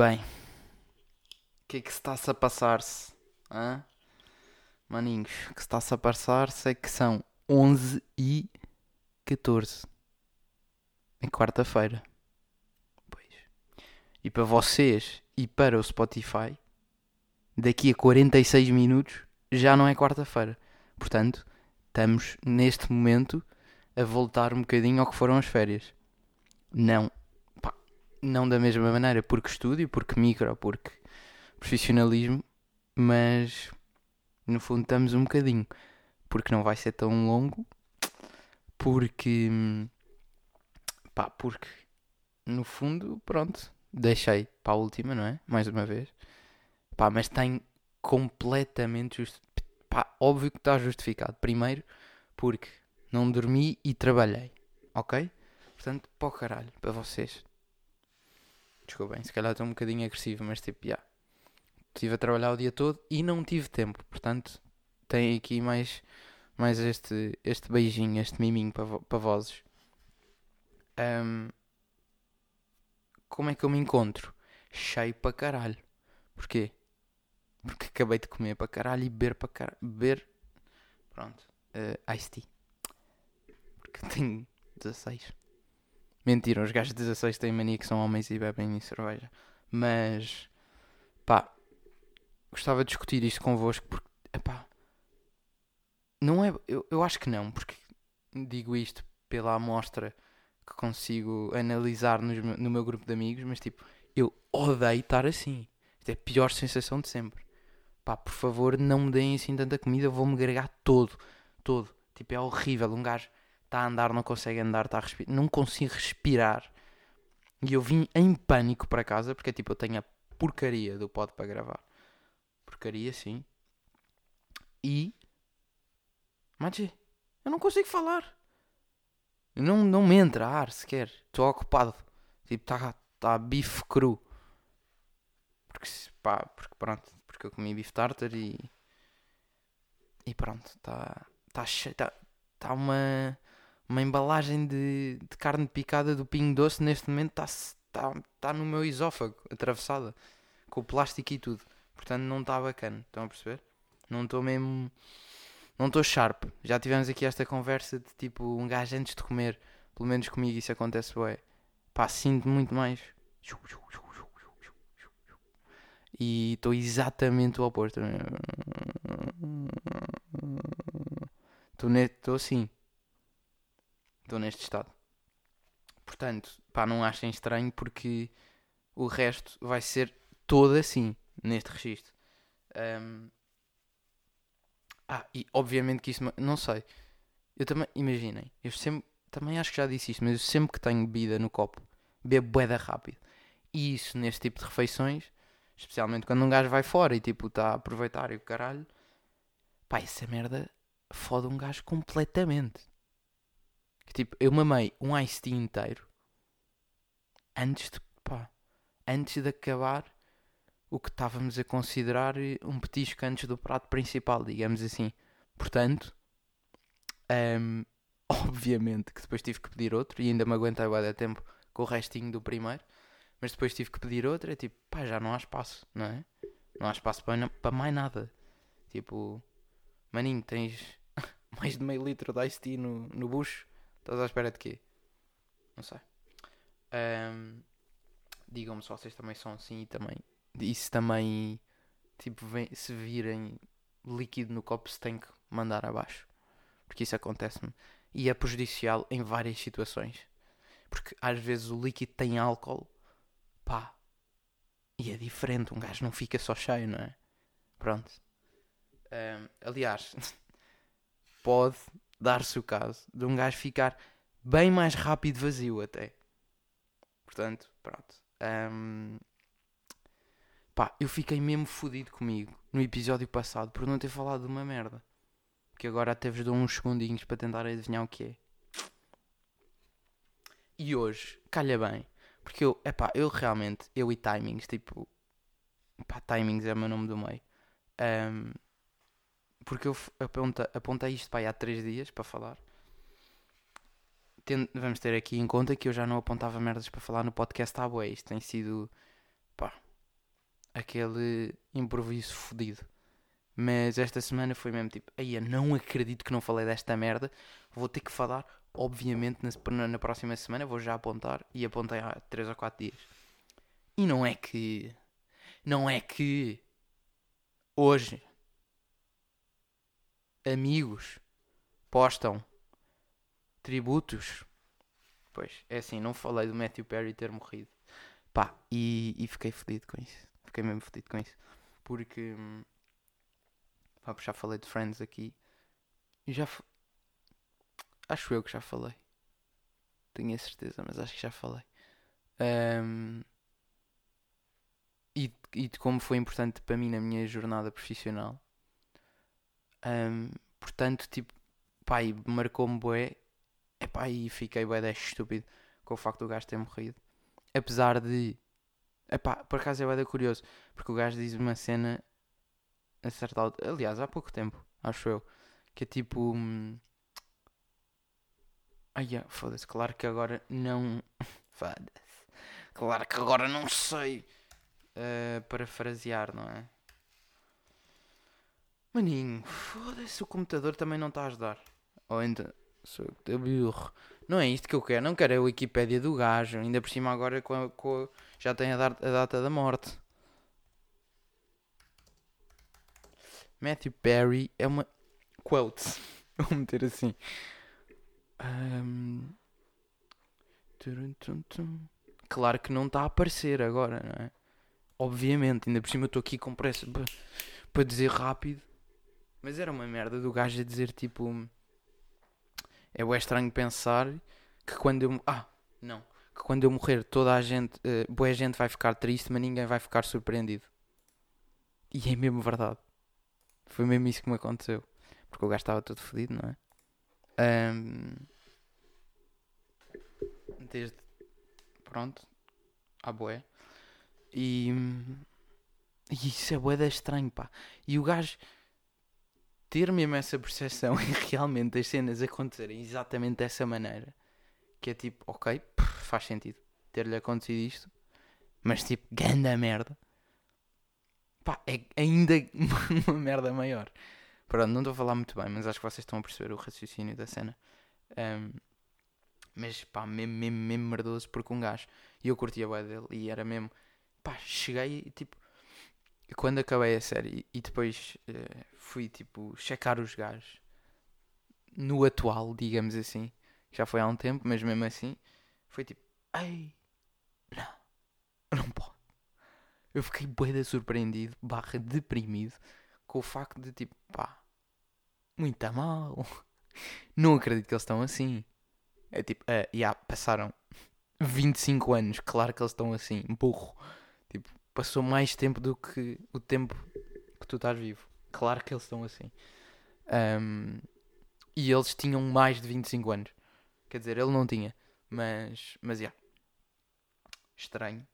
Bem, o que é que se está-se a passar-se? Maninhos, o que se está-se a passar-se é que são 11 e 14. É quarta-feira. Pois. E para vocês e para o Spotify, daqui a 46 minutos já não é quarta-feira. Portanto, estamos neste momento a voltar um bocadinho ao que foram as férias. Não, não da mesma maneira, porque estúdio, porque micro, porque profissionalismo, mas no fundo estamos um bocadinho, porque não vai ser tão longo, porque pá, porque no fundo, pronto, deixei para a última, não é? Mais uma vez, pá, mas tem completamente justo, pá, óbvio que está justificado. Primeiro, porque não dormi e trabalhei, ok? Portanto, para o caralho, para vocês. Desculpem, se calhar estou um bocadinho agressivo, mas tipo, já. Yeah. Estive a trabalhar o dia todo e não tive tempo. Portanto, tem aqui mais, mais este, este beijinho, este miminho para, para vozes. Um, como é que eu me encontro? Cheio para caralho. Porquê? Porque acabei de comer para caralho e beber para caralho. Beber. Pronto. Uh, iced tea. Porque tenho 16. Mentira, os gajos de 16 têm mania que são homens e bebem cerveja. Mas, pá, gostava de discutir isto convosco porque, pá, não é. Eu, eu acho que não, porque digo isto pela amostra que consigo analisar no, no meu grupo de amigos, mas tipo, eu odeio estar assim. Isto é a pior sensação de sempre. Pá, por favor, não me deem assim tanta comida, vou-me gregar todo. Todo. Tipo, é horrível. Um gajo está a andar, não consegue andar, está a respirar, não consigo respirar. E eu vim em pânico para casa porque tipo eu tenho a porcaria do pod para gravar. Porcaria, sim. E. Mas eu não consigo falar. Não, não me entra ar sequer. Estou ocupado. Tipo, está tá bife cru. Porque, pá, porque pronto. Porque eu comi bife tartar e. E pronto. Está. Está cheio. Está tá uma uma embalagem de, de carne picada do Pinho Doce neste momento está tá, tá no meu esófago, atravessada, com o plástico e tudo. Portanto, não está bacana. Estão a perceber? Não estou mesmo. Não estou sharp. Já tivemos aqui esta conversa de tipo um gajo antes de comer. Pelo menos comigo isso acontece, ué. Pá, sinto muito mais. E estou exatamente o oposto. Estou assim estou neste estado. Portanto, pá, não achem estranho porque o resto vai ser todo assim, neste registro. Um... Ah, e obviamente que isso. Não sei. Eu também. Imaginem, eu sempre. Também acho que já disse isto, mas eu sempre que tenho bebida no copo, bebo boeda rápido. E isso neste tipo de refeições, especialmente quando um gajo vai fora e tipo está a aproveitar e o caralho, pá, essa merda fode um gajo completamente. Que tipo, eu mamei um iced tea inteiro antes de, pá, antes de acabar o que estávamos a considerar um petisco antes do prato principal, digamos assim. Portanto, um, obviamente que depois tive que pedir outro e ainda me aguentei dar tempo com o restinho do primeiro, mas depois tive que pedir outro. É tipo, pá, já não há espaço, não é? Não há espaço para, para mais nada. Tipo, maninho, tens mais de meio litro de iced tea no, no bucho Estás à espera de quê? Não sei. Um, Digam-me se vocês também são assim e também. E se também. Tipo, vem, se virem líquido no copo, se tem que mandar abaixo. Porque isso acontece-me. E é prejudicial em várias situações. Porque às vezes o líquido tem álcool. Pá. E é diferente. Um gajo não fica só cheio, não é? Pronto. Um, aliás, pode dar-se o caso de um gajo ficar bem mais rápido vazio até. Portanto, pronto. Um, pá, eu fiquei mesmo fodido comigo no episódio passado por não ter falado de uma merda. Que agora até vos dou uns segundinhos para tentar adivinhar o que é. E hoje, calha bem. Porque eu, é pá, eu realmente, eu e timings, tipo, pá, timings é o meu nome do meio. Um, porque eu aponta, apontei isto para há 3 dias para falar. Tendo, vamos ter aqui em conta que eu já não apontava merdas para falar no podcast à boa. Isto tem sido pá, aquele improviso fodido. Mas esta semana foi mesmo tipo, aí não acredito que não falei desta merda. Vou ter que falar, obviamente, na, na próxima semana. Vou já apontar e apontei há 3 ou 4 dias. E não é que. Não é que. Hoje. Amigos postam tributos. Pois, é assim, não falei do Matthew Perry ter morrido. Pá, e, e fiquei fodido com isso. Fiquei mesmo fodido com isso. Porque. Hum, pá, já falei de Friends aqui. Já. Acho eu que já falei. Tenho a certeza, mas acho que já falei. Um, e, e de como foi importante para mim na minha jornada profissional. Um, portanto, tipo, pá, marcou-me bué. Epá, e fiquei bué de estúpido com o facto do gajo ter morrido. Apesar de... Epá, por acaso é bué curioso. Porque o gajo diz uma cena a certa altura... Aliás, há pouco tempo, acho eu. Que é tipo... Hum... Ai, foda-se. Claro que agora não... foda-se. Claro que agora não sei uh, parafrasear, não é? Maninho, foda-se, o computador também não está a ajudar. Ou ainda, sou eu burro. Não é isto que eu quero, não quero a Wikipédia do gajo. Ainda por cima agora com a, com a, já tem a, dar, a data da morte. Matthew Perry é uma quote. Vou meter assim. Um... Claro que não está a aparecer agora, não é? Obviamente, ainda por cima eu estou aqui com pressa para dizer rápido. Mas era uma merda do gajo a dizer tipo. É bem estranho pensar que quando eu. Ah, não. Que quando eu morrer toda a gente. Uh, boa gente vai ficar triste, mas ninguém vai ficar surpreendido. E é mesmo verdade. Foi mesmo isso que me aconteceu. Porque o gajo estava todo fodido, não é? Um, desde. Pronto. À boé. E, e isso é boeda estranho, pá. E o gajo ter mesmo essa percepção e realmente as cenas acontecerem exatamente dessa maneira, que é tipo, ok, faz sentido ter-lhe acontecido isto, mas tipo, ganda merda. Pá, é ainda uma merda maior. Pronto, não estou a falar muito bem, mas acho que vocês estão a perceber o raciocínio da cena. Um, mas pá, mesmo, mesmo, mesmo merdoso porque um gajo, e eu curtia a dele, e era mesmo pá, cheguei e tipo. Quando acabei a série e depois uh, fui tipo checar os gajos no atual, digamos assim, já foi há um tempo, mas mesmo assim, foi tipo, ei, não, não pode. Eu fiquei boeda surpreendido, barra deprimido, com o facto de tipo, pá, muito mal. Não acredito que eles estão assim. É tipo, uh, yeah, passaram 25 anos, claro que eles estão assim, burro passou mais tempo do que o tempo que tu estás vivo. Claro que eles estão assim. Um, e eles tinham mais de 25 anos. Quer dizer, ele não tinha. Mas, mas, já. Yeah. Estranho.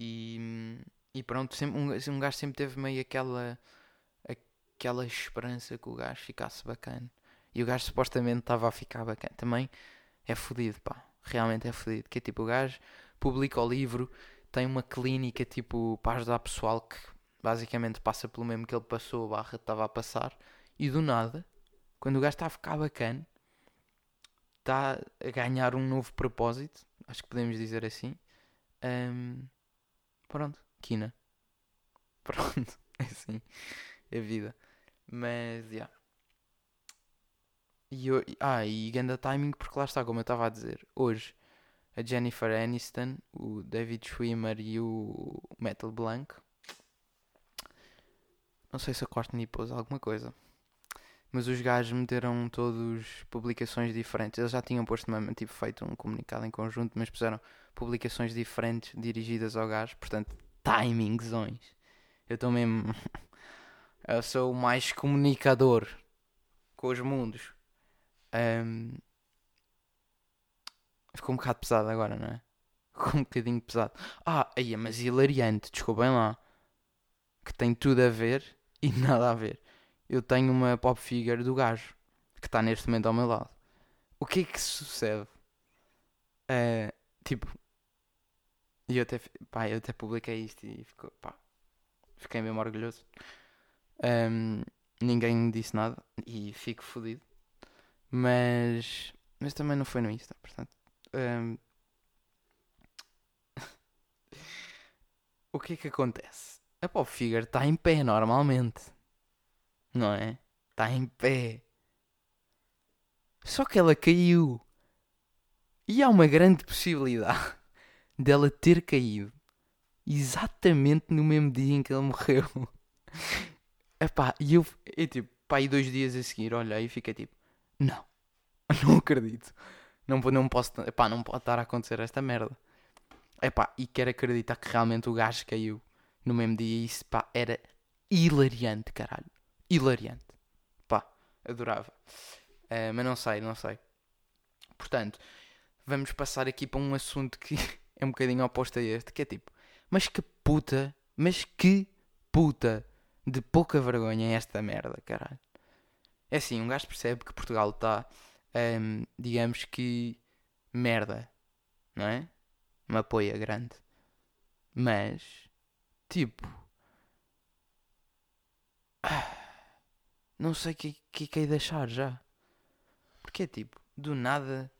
E, e pronto, sempre, um, um gajo sempre teve meio aquela, aquela esperança que o gajo ficasse bacana. E o gajo supostamente estava a ficar bacana. Também é fodido, pá. Realmente é fodido. Que é tipo, o gajo publica o livro tem uma clínica tipo para ajudar pessoal que basicamente passa pelo mesmo que ele passou, a barra estava a passar, e do nada, quando o gajo está a ficar bacana, está a ganhar um novo propósito, acho que podemos dizer assim. Um, pronto, quina. Pronto, é assim, é vida. Mas, já. Yeah. E eu, ah, e ganda timing, porque lá está, como eu estava a dizer, hoje a Jennifer Aniston, o David Schwimmer e o Metal Blanc. Não sei se a Courtney pôs alguma coisa. Mas os gajos meteram todos publicações diferentes. Eles já tinham posto mesmo, tipo, feito um comunicado em conjunto, mas puseram publicações diferentes dirigidas ao gajo. Portanto, timingzões. Eu estou mesmo. Eu sou o mais comunicador com os mundos. Um, Ficou um bocado pesado agora, não é? Ficou um bocadinho pesado. Ah, aí, mas hilariante, desculpem lá. Que tem tudo a ver e nada a ver. Eu tenho uma pop figure do gajo que está neste momento ao meu lado. O que é que sucede? Uh, tipo, eu até, pá, eu até publiquei isto e ficou, pá, fiquei mesmo orgulhoso. Um, ninguém me disse nada e fico fodido. Mas, mas também não foi no Insta, portanto. Um, o que é que acontece? A Pop Figure está em pé normalmente. Não é? Está em pé. Só que ela caiu. E há uma grande possibilidade dela ter caído exatamente no mesmo dia em que ele morreu. Epá, e eu, eu tipo, pá, e dois dias a seguir olhei e fiquei tipo, não, não acredito. Não, não posso, epá, não pode estar a acontecer esta merda. Epá, e quero acreditar que realmente o gajo caiu no mesmo dia e isso, pá, era hilariante, caralho. Hilariante. Pá, adorava. Uh, mas não sei, não sei. Portanto, vamos passar aqui para um assunto que é um bocadinho oposto a este, que é tipo, mas que puta, mas que puta de pouca vergonha é esta merda, caralho. É assim, um gajo percebe que Portugal está, um, digamos que, merda, não é? Uma apoia grande. Mas, tipo, não sei o que, que, que deixar já. Porque é tipo, do nada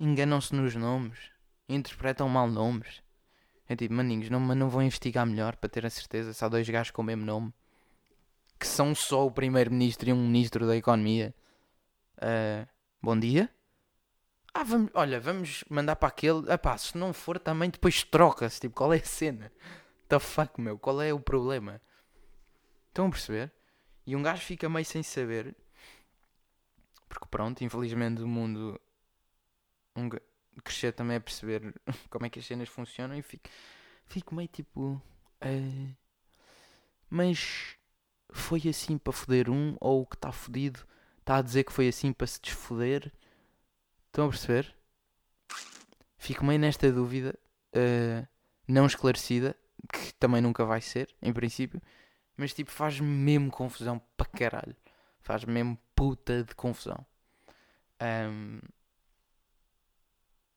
enganam-se nos nomes, interpretam mal nomes. É tipo, maninhos, não, não vão investigar melhor para ter a certeza se há dois gajos com o mesmo nome que são só o primeiro-ministro e um ministro da economia. Uh, bom dia. Ah, vamos, olha, vamos mandar para aquele. Ah pá, se não for também depois troca-se. Tipo, qual é a cena? The fuck, meu? Qual é o problema? Estão a perceber? E um gajo fica meio sem saber. Porque pronto, infelizmente o mundo. Um, crescer também a perceber como é que as cenas funcionam e fico, fico meio tipo. Uh, mas foi assim para foder um, ou o que está fodido está a dizer que foi assim para se desfoder. Estão a perceber? Fico meio nesta dúvida, uh, não esclarecida, que também nunca vai ser, em princípio, mas tipo, faz mesmo confusão para caralho. Faz mesmo puta de confusão. Um,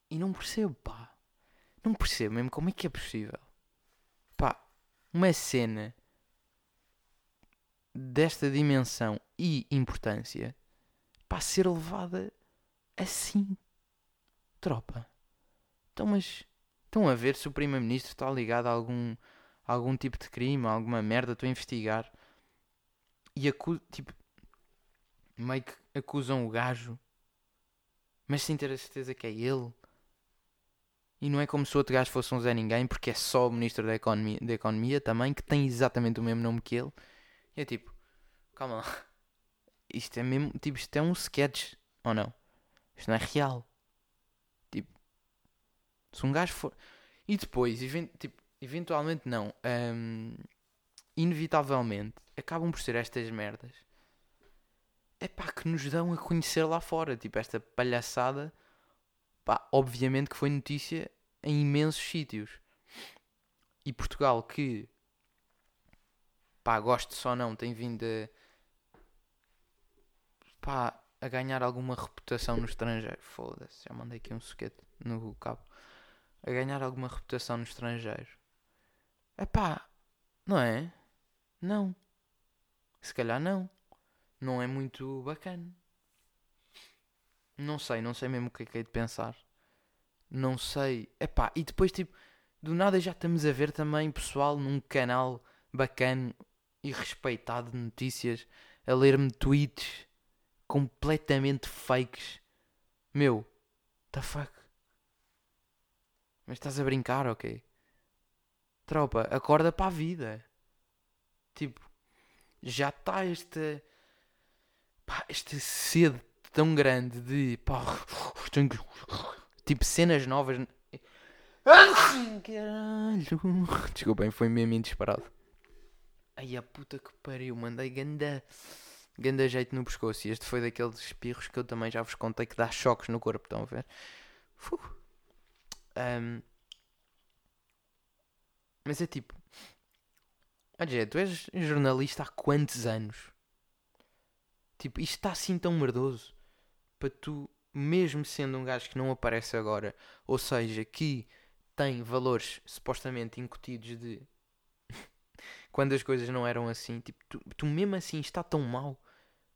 e não percebo, pá. Não percebo mesmo como é que é possível. Pá, uma cena desta dimensão e importância para ser levada assim. Tropa. Então, mas estão a ver se o Primeiro-Ministro está ligado a algum, a algum tipo de crime, a alguma merda, estou a investigar. E tipo, meio que acusam o gajo, mas sem ter a certeza que é ele. E não é como se o outro gajo fosse um Zé Ninguém, porque é só o Ministro da Economia, da Economia também, que tem exatamente o mesmo nome que ele. E é tipo, calma lá. Isto é mesmo, tipo, isto é um sketch, ou não? Isto não é real. Tipo, se um gajo for. E depois, event, tipo, eventualmente não. Um, inevitavelmente, acabam por ser estas merdas. É pá, que nos dão a conhecer lá fora. Tipo, esta palhaçada. Pá, obviamente que foi notícia em imensos sítios. E Portugal, que pá, gosto só não, tem vindo a, pá, a ganhar alguma reputação no estrangeiro. Foda-se, já mandei aqui um suquete no cabo. A ganhar alguma reputação no estrangeiro. É pá, não é? Não. Se calhar não. Não é muito bacana. Não sei, não sei mesmo o que é que hei de pensar. Não sei. É pá, e depois tipo, do nada já estamos a ver também pessoal num canal bacana e respeitado de notícias a ler-me tweets completamente fakes. Meu, the fuck? Mas estás a brincar, ok? Tropa, acorda para a vida. Tipo, já está esta. Pá, esta sede tão grande de. Pá, tenho. Tipo, cenas novas. Caralho. Desculpem, foi mesmo indisparado. Ai a puta que pariu, mandei ganda, ganda jeito no pescoço. E este foi daqueles espirros que eu também já vos contei que dá choques no corpo, estão a ver? Um, mas é tipo, olha, tu és jornalista há quantos anos? Tipo, isto está assim tão merdoso para tu, mesmo sendo um gajo que não aparece agora, ou seja, que tem valores supostamente incutidos de quando as coisas não eram assim, tipo, tu, tu mesmo assim está tão mal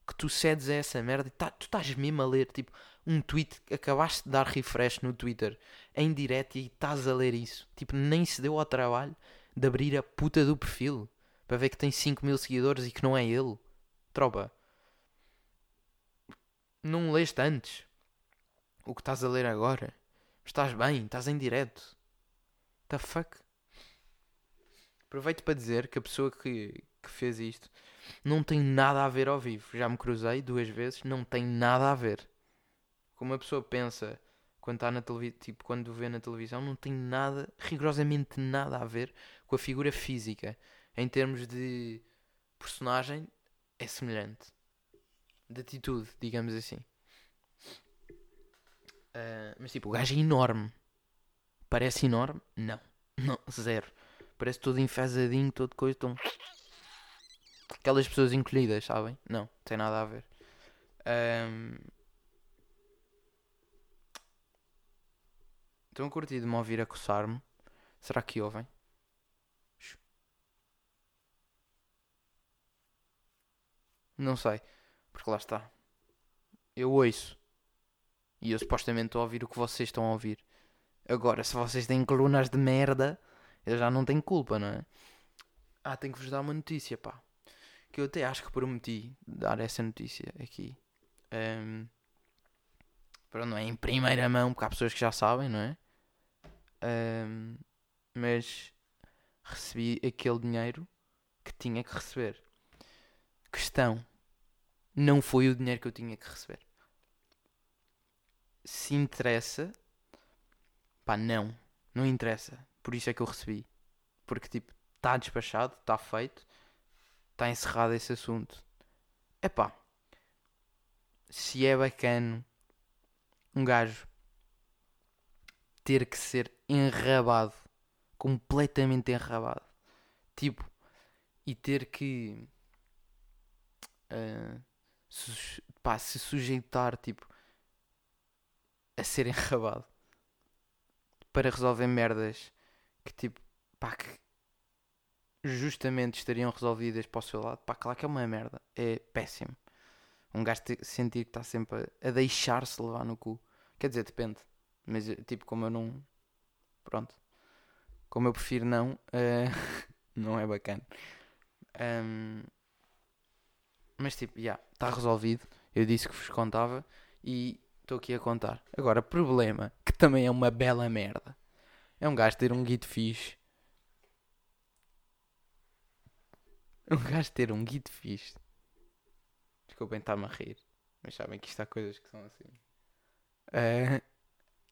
que tu cedes a essa merda e tá, tu estás mesmo a ler, tipo, um tweet, acabaste de dar refresh no Twitter em direto e estás a ler isso. Tipo, nem se deu ao trabalho de abrir a puta do perfil para ver que tem 5 mil seguidores e que não é ele. Tropa, não leste antes o que estás a ler agora. Estás bem, estás em direto. The fuck? Aproveito para dizer que a pessoa que, que fez isto não tem nada a ver ao vivo. Já me cruzei duas vezes, não tem nada a ver. Como a pessoa pensa quando está na televisão, tipo, quando vê na televisão, não tem nada, rigorosamente nada a ver com a figura física. Em termos de personagem, é semelhante. De atitude, digamos assim. Uh, mas tipo, o gajo é enorme. Parece enorme? Não. Não, zero. Parece todo enfesadinho, todo coisa, tão. Aquelas pessoas encolhidas, sabem? Não, tem nada a ver. Um... Estão a curtir de me ouvir a coçar-me? Será que ouvem? Não sei. Porque lá está. Eu ouço. E eu supostamente estou a ouvir o que vocês estão a ouvir. Agora, se vocês têm colunas de merda, eu já não tenho culpa, não é? Ah, tenho que vos dar uma notícia, pá. Que eu até acho que prometi dar essa notícia aqui. Um, pronto, não é em primeira mão, porque há pessoas que já sabem, não é? Um, mas recebi aquele dinheiro que tinha que receber. Questão: não foi o dinheiro que eu tinha que receber. Se interessa, pá, não, não interessa. Por isso é que eu recebi. Porque, tipo, está despachado, está feito, está encerrado esse assunto. É pá, se é bacana um gajo ter que ser enrabado, completamente enrabado, tipo, e ter que uh, pá, se sujeitar, tipo, a ser enrabado para resolver merdas que tipo, pá, que justamente estariam resolvidas para o seu lado, pá, claro que é uma merda, é péssimo. Um gajo sentir que está sempre a, a deixar-se levar no cu. Quer dizer, depende. Mas tipo, como eu não. Pronto. Como eu prefiro não, uh, não é bacana. Um, mas tipo, já, yeah, está resolvido. Eu disse que vos contava e estou aqui a contar. Agora, problema, que também é uma bela merda. É um gajo ter um guito fixe. Um gajo ter um guito fixe. Desculpem estar-me a rir. Mas sabem que isto há coisas que são assim. Uh,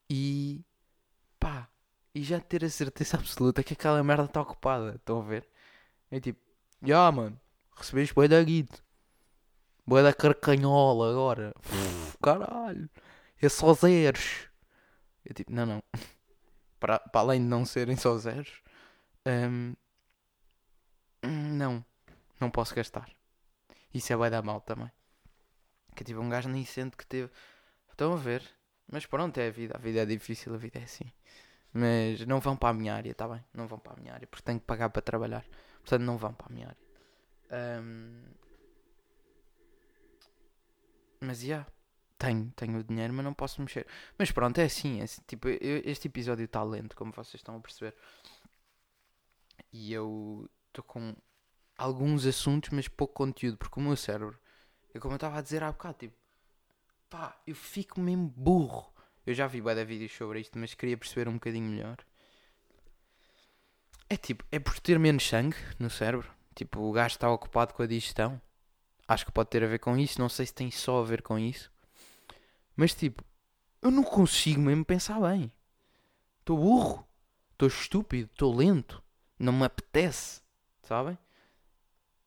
e pá. E já ter a certeza absoluta que aquela merda está ocupada. Estão a ver? É tipo, já yeah, mano, recebeste boi da guito. Boi da carcanhola agora. caralho. É só zeros. Eu tipo, não, não para, para além de não serem só zeros, um, não, não posso gastar. Isso é vai dar mal também. Que tipo, um gajo nem sente que teve. Estão a ver? Mas pronto, é a vida. A vida é difícil, a vida é assim. Mas não vão para a minha área, tá bem? Não vão para a minha área, porque tenho que pagar para trabalhar. Portanto, não vão para a minha área. Um... Mas já. Yeah tenho, tenho o dinheiro, mas não posso mexer. Mas pronto, é assim, é assim tipo, eu, este episódio está lento, como vocês estão a perceber. E eu estou com alguns assuntos, mas pouco conteúdo, porque o meu cérebro, é como eu estava a dizer há bocado, tipo, pá, eu fico mesmo burro. Eu já vi bué vídeos sobre isto, mas queria perceber um bocadinho melhor. É tipo, é por ter menos sangue no cérebro. Tipo, o gajo está ocupado com a digestão. Acho que pode ter a ver com isso. Não sei se tem só a ver com isso. Mas tipo, eu não consigo mesmo pensar bem. Estou burro, estou estúpido, estou lento, não me apetece, sabem?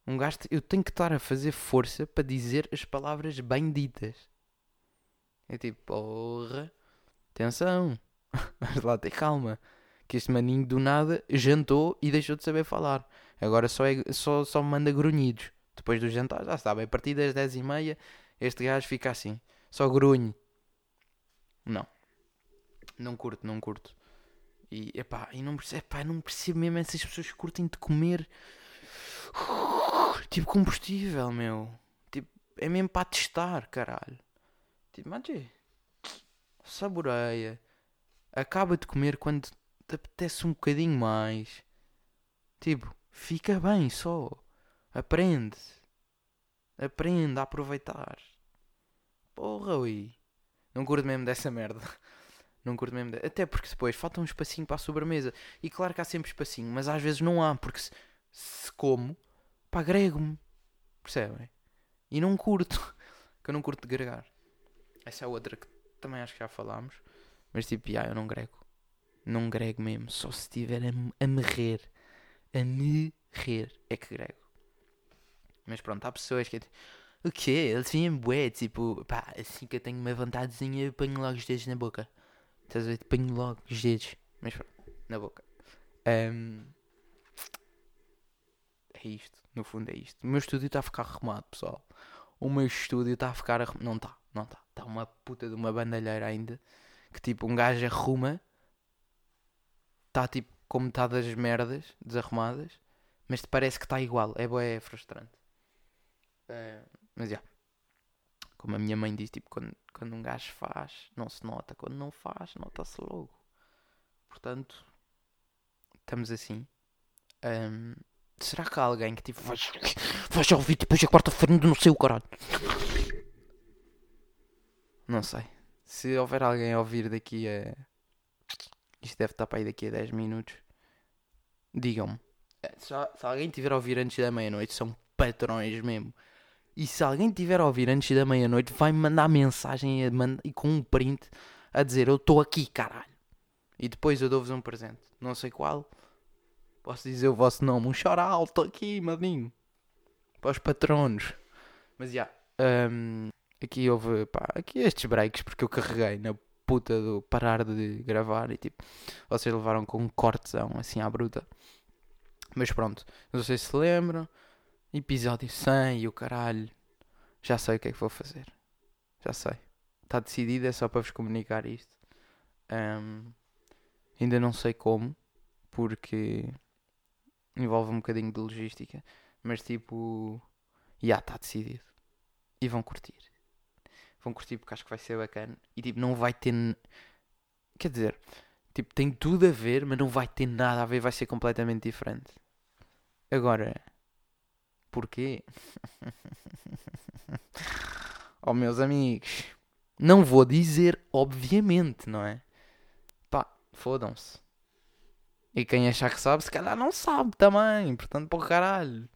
Um gajo, eu tenho que estar a fazer força para dizer as palavras bem ditas. É tipo, porra, atenção, vamos lá ter calma. Que este maninho do nada jantou e deixou de saber falar. Agora só, é, só, só manda grunhidos. Depois do jantar, já sabe, a partir das 10 e meia este gajo fica assim. Só grunhe. Não. Não curto, não curto. E, epá, e não, percebo, epá, não percebo mesmo essas pessoas que curtem de comer tipo combustível, meu. Tipo, é mesmo para testar, caralho. Tipo, imagina. Saboreia. Acaba de comer quando te apetece um bocadinho mais. Tipo, fica bem só. Aprende. Aprende a aproveitar. Porra, ui. Não curto mesmo dessa merda. Não curto mesmo. De... Até porque depois falta um espacinho para a sobremesa. E claro que há sempre espacinho, mas às vezes não há, porque se, se como, pá, grego-me. Percebem? E não curto. que eu não curto de gregar. Essa é outra que também acho que já falámos. Mas tipo, já, eu não grego. Não grego mesmo. Só se estiver a, a merrer. A merrer é que grego. Mas pronto, há pessoas que é tipo, o quê? Eles vêm bué, tipo, pá, assim que eu tenho uma vontadezinha, eu ponho logo os dedos na boca. Estás a ver? Ponho logo os dedos. Mas pronto, na boca. Um, é isto, no fundo é isto. O meu estúdio está a ficar arrumado, pessoal. O meu estúdio está a ficar arrumado. Não está, não está. Está uma puta de uma bandalheira ainda. Que tipo, um gajo arruma. Está tipo com metade das merdas desarrumadas. Mas te parece que está igual. É boé, é frustrante. Uh, mas já. Yeah. Como a minha mãe diz, tipo, quando, quando um gajo faz, não se nota. Quando não faz, nota-se logo. Portanto, estamos assim. Um, será que há alguém que tipo vais, vais ouvir depois a quarta-feira não sei o caralho? Não sei. Se houver alguém a ouvir daqui a. Isto deve estar para aí daqui a 10 minutos. Digam-me. Eh, se, se alguém tiver a ouvir antes da meia-noite, são patrões mesmo. E se alguém tiver a ouvir antes da meia-noite, vai me mandar mensagem e com um print a dizer eu estou aqui, caralho. E depois eu dou-vos um presente. Não sei qual. Posso dizer o vosso nome. Um chora alto aqui, maninho. Para os patronos. Mas já. Yeah, um, aqui houve. Pá, aqui estes breaks porque eu carreguei na puta do parar de gravar e tipo. Vocês levaram com um cortezão assim à bruta. Mas pronto. Não sei se lembram. Episódio 100 e o caralho. Já sei o que é que vou fazer. Já sei. Está decidido, é só para vos comunicar isto. Um, ainda não sei como, porque envolve um bocadinho de logística. Mas tipo, já está decidido. E vão curtir. Vão curtir porque acho que vai ser bacana. E tipo, não vai ter. Quer dizer, tipo, tem tudo a ver, mas não vai ter nada a ver, vai ser completamente diferente. Agora Porquê? oh, meus amigos. Não vou dizer, obviamente, não é? Pá, fodam-se. E quem achar que sabe, se calhar não sabe também. Portanto, por caralho.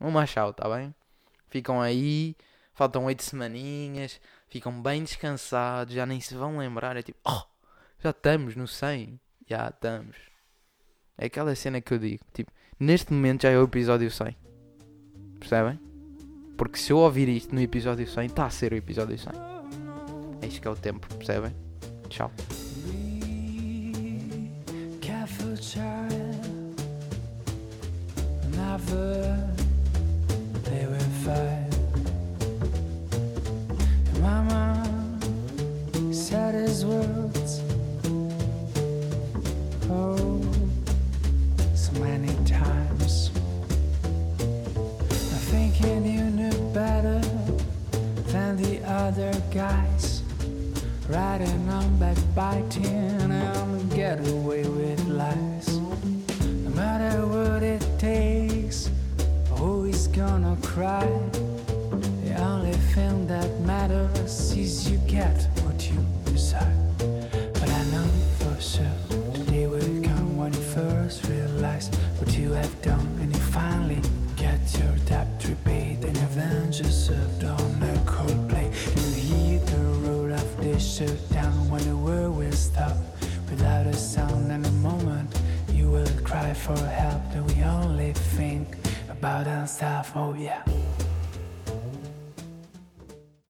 Um machado, tá bem? Ficam aí, faltam oito semaninhas, ficam bem descansados, já nem se vão lembrar. É tipo, oh, já estamos no 100. Já estamos. É aquela cena que eu digo, tipo, neste momento já é o episódio 100. Percebem? Porque se eu ouvir isto no episódio 100, está a ser o episódio 100. É isto que é o tempo, percebem? Tchau. Mama said his words. Oh, so many times. thinking you knew better than the other guys. Riding on backbiting and get away with lies. No matter what it takes, always gonna cry. The only thing that matters is you get for help. That we only think about ourselves. Oh yeah.